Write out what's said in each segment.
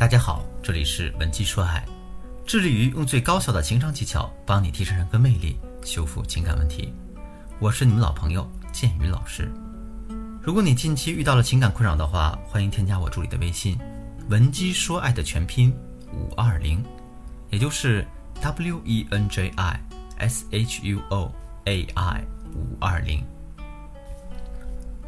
大家好，这里是文姬说爱，致力于用最高效的情商技巧帮你提升人格魅力，修复情感问题。我是你们老朋友建宇老师。如果你近期遇到了情感困扰的话，欢迎添加我助理的微信文姬说爱的全拼五二零，也就是 W E N J I S H U O A I 五二零。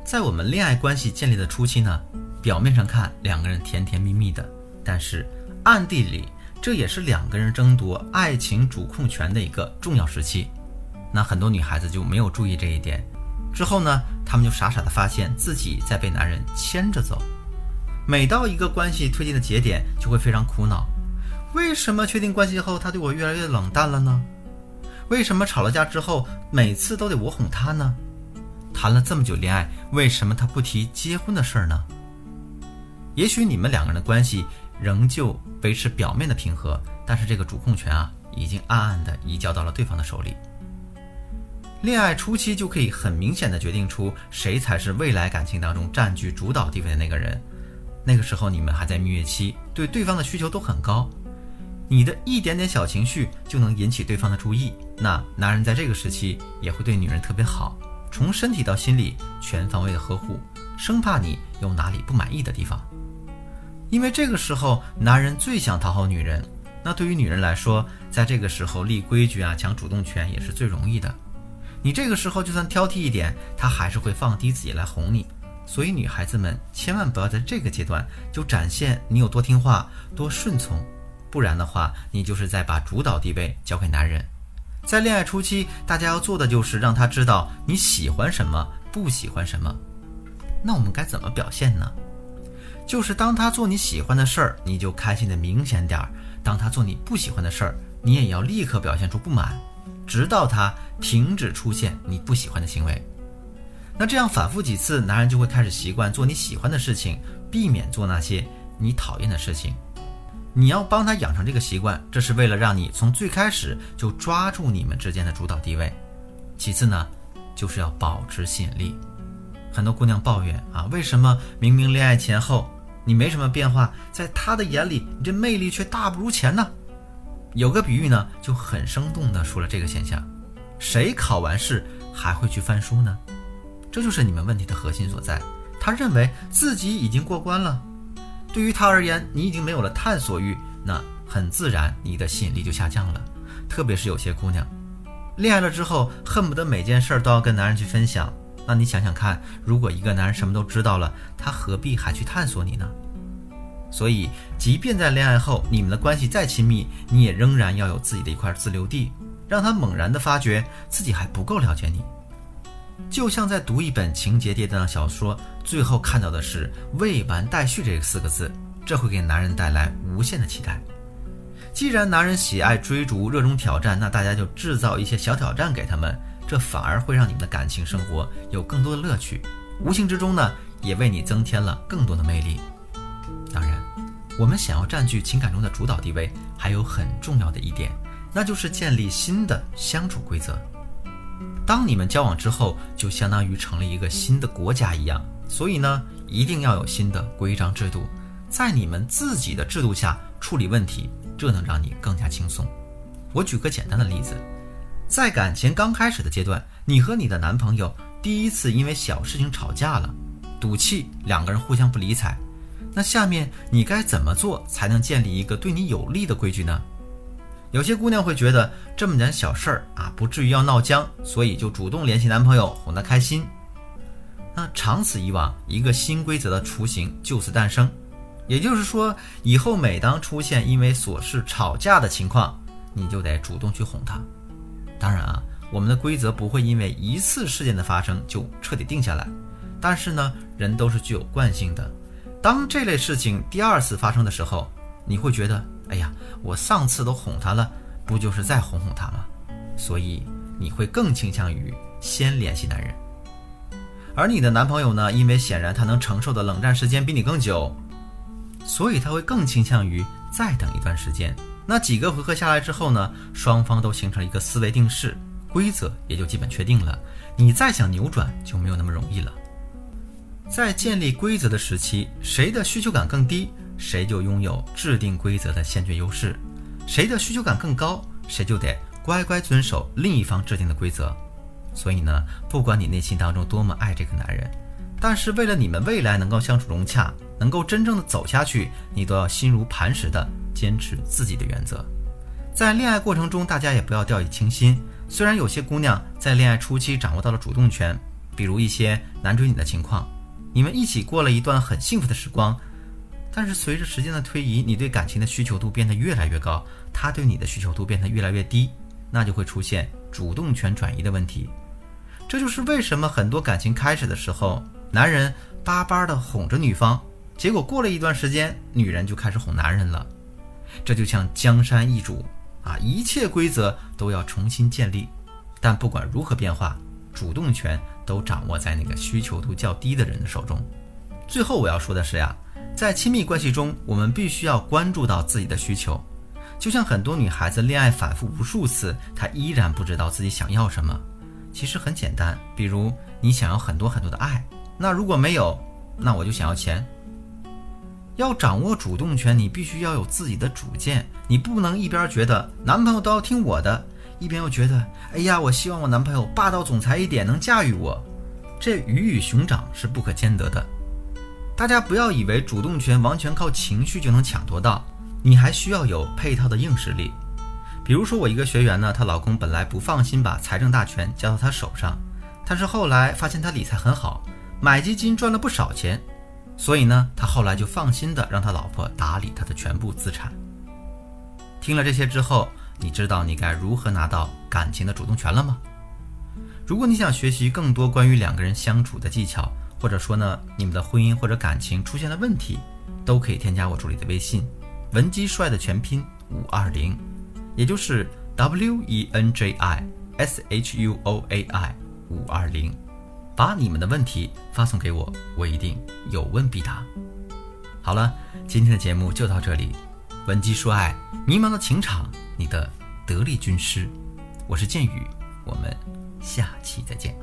在我们恋爱关系建立的初期呢，表面上看两个人甜甜蜜蜜的。但是暗地里，这也是两个人争夺爱情主控权的一个重要时期。那很多女孩子就没有注意这一点，之后呢，她们就傻傻的发现自己在被男人牵着走。每到一个关系推进的节点，就会非常苦恼：为什么确定关系后，他对我越来越冷淡了呢？为什么吵了架之后，每次都得我哄他呢？谈了这么久恋爱，为什么他不提结婚的事儿呢？也许你们两个人的关系。仍旧维持表面的平和，但是这个主控权啊，已经暗暗的移交到了对方的手里。恋爱初期就可以很明显的决定出谁才是未来感情当中占据主导地位的那个人。那个时候你们还在蜜月期，对对方的需求都很高，你的一点点小情绪就能引起对方的注意。那男人在这个时期也会对女人特别好，从身体到心理全方位的呵护，生怕你有哪里不满意的地方。因为这个时候，男人最想讨好女人。那对于女人来说，在这个时候立规矩啊，抢主动权也是最容易的。你这个时候就算挑剔一点，他还是会放低自己来哄你。所以女孩子们千万不要在这个阶段就展现你有多听话、多顺从，不然的话，你就是在把主导地位交给男人。在恋爱初期，大家要做的就是让他知道你喜欢什么，不喜欢什么。那我们该怎么表现呢？就是当他做你喜欢的事儿，你就开心的明显点儿；当他做你不喜欢的事儿，你也要立刻表现出不满，直到他停止出现你不喜欢的行为。那这样反复几次，男人就会开始习惯做你喜欢的事情，避免做那些你讨厌的事情。你要帮他养成这个习惯，这是为了让你从最开始就抓住你们之间的主导地位。其次呢，就是要保持吸引力。很多姑娘抱怨啊，为什么明明恋爱前后？你没什么变化，在他的眼里，你这魅力却大不如前呢。有个比喻呢，就很生动地说了这个现象：谁考完试还会去翻书呢？这就是你们问题的核心所在。他认为自己已经过关了，对于他而言，你已经没有了探索欲，那很自然，你的吸引力就下降了。特别是有些姑娘，恋爱了之后，恨不得每件事都要跟男人去分享。那你想想看，如果一个男人什么都知道了，他何必还去探索你呢？所以，即便在恋爱后，你们的关系再亲密，你也仍然要有自己的一块自留地，让他猛然的发觉自己还不够了解你。就像在读一本情节跌宕的小说，最后看到的是“未完待续”这四个字，这会给男人带来无限的期待。既然男人喜爱追逐、热衷挑战，那大家就制造一些小挑战给他们。这反而会让你们的感情生活有更多的乐趣，无形之中呢，也为你增添了更多的魅力。当然，我们想要占据情感中的主导地位，还有很重要的一点，那就是建立新的相处规则。当你们交往之后，就相当于成立一个新的国家一样，所以呢，一定要有新的规章制度，在你们自己的制度下处理问题，这能让你更加轻松。我举个简单的例子。在感情刚开始的阶段，你和你的男朋友第一次因为小事情吵架了，赌气，两个人互相不理睬。那下面你该怎么做才能建立一个对你有利的规矩呢？有些姑娘会觉得这么点小事儿啊，不至于要闹僵，所以就主动联系男朋友哄他开心。那长此以往，一个新规则的雏形就此诞生。也就是说，以后每当出现因为琐事吵架的情况，你就得主动去哄他。当然啊，我们的规则不会因为一次事件的发生就彻底定下来，但是呢，人都是具有惯性的。当这类事情第二次发生的时候，你会觉得，哎呀，我上次都哄他了，不就是再哄哄他吗？所以你会更倾向于先联系男人。而你的男朋友呢，因为显然他能承受的冷战时间比你更久，所以他会更倾向于再等一段时间。那几个回合下来之后呢，双方都形成了一个思维定式，规则也就基本确定了。你再想扭转就没有那么容易了。在建立规则的时期，谁的需求感更低，谁就拥有制定规则的先决优势，谁的需求感更高，谁就得乖乖遵守另一方制定的规则。所以呢，不管你内心当中多么爱这个男人，但是为了你们未来能够相处融洽，能够真正的走下去，你都要心如磐石的坚持自己的原则。在恋爱过程中，大家也不要掉以轻心。虽然有些姑娘在恋爱初期掌握到了主动权，比如一些男追女的情况，你们一起过了一段很幸福的时光，但是随着时间的推移，你对感情的需求度变得越来越高，他对你的需求度变得越来越低，那就会出现主动权转移的问题。这就是为什么很多感情开始的时候，男人巴巴的哄着女方，结果过了一段时间，女人就开始哄男人了。这就像江山易主啊，一切规则都要重新建立。但不管如何变化，主动权都掌握在那个需求度较低的人的手中。最后我要说的是呀，在亲密关系中，我们必须要关注到自己的需求。就像很多女孩子恋爱反复无数次，她依然不知道自己想要什么。其实很简单，比如你想要很多很多的爱，那如果没有，那我就想要钱。要掌握主动权，你必须要有自己的主见，你不能一边觉得男朋友都要听我的，一边又觉得，哎呀，我希望我男朋友霸道总裁一点，能驾驭我。这鱼与熊掌是不可兼得的。大家不要以为主动权完全靠情绪就能抢夺到，你还需要有配套的硬实力。比如说，我一个学员呢，她老公本来不放心把财政大权交到她手上，但是后来发现她理财很好，买基金赚了不少钱，所以呢，他后来就放心的让他老婆打理他的全部资产。听了这些之后，你知道你该如何拿到感情的主动权了吗？如果你想学习更多关于两个人相处的技巧，或者说呢，你们的婚姻或者感情出现了问题，都可以添加我助理的微信，文姬帅的全拼五二零。也就是 W E N J I S H U O A I 五二零，把你们的问题发送给我，我一定有问必答。好了，今天的节目就到这里。文姬说爱，迷茫的情场，你的得力军师，我是剑宇，我们下期再见。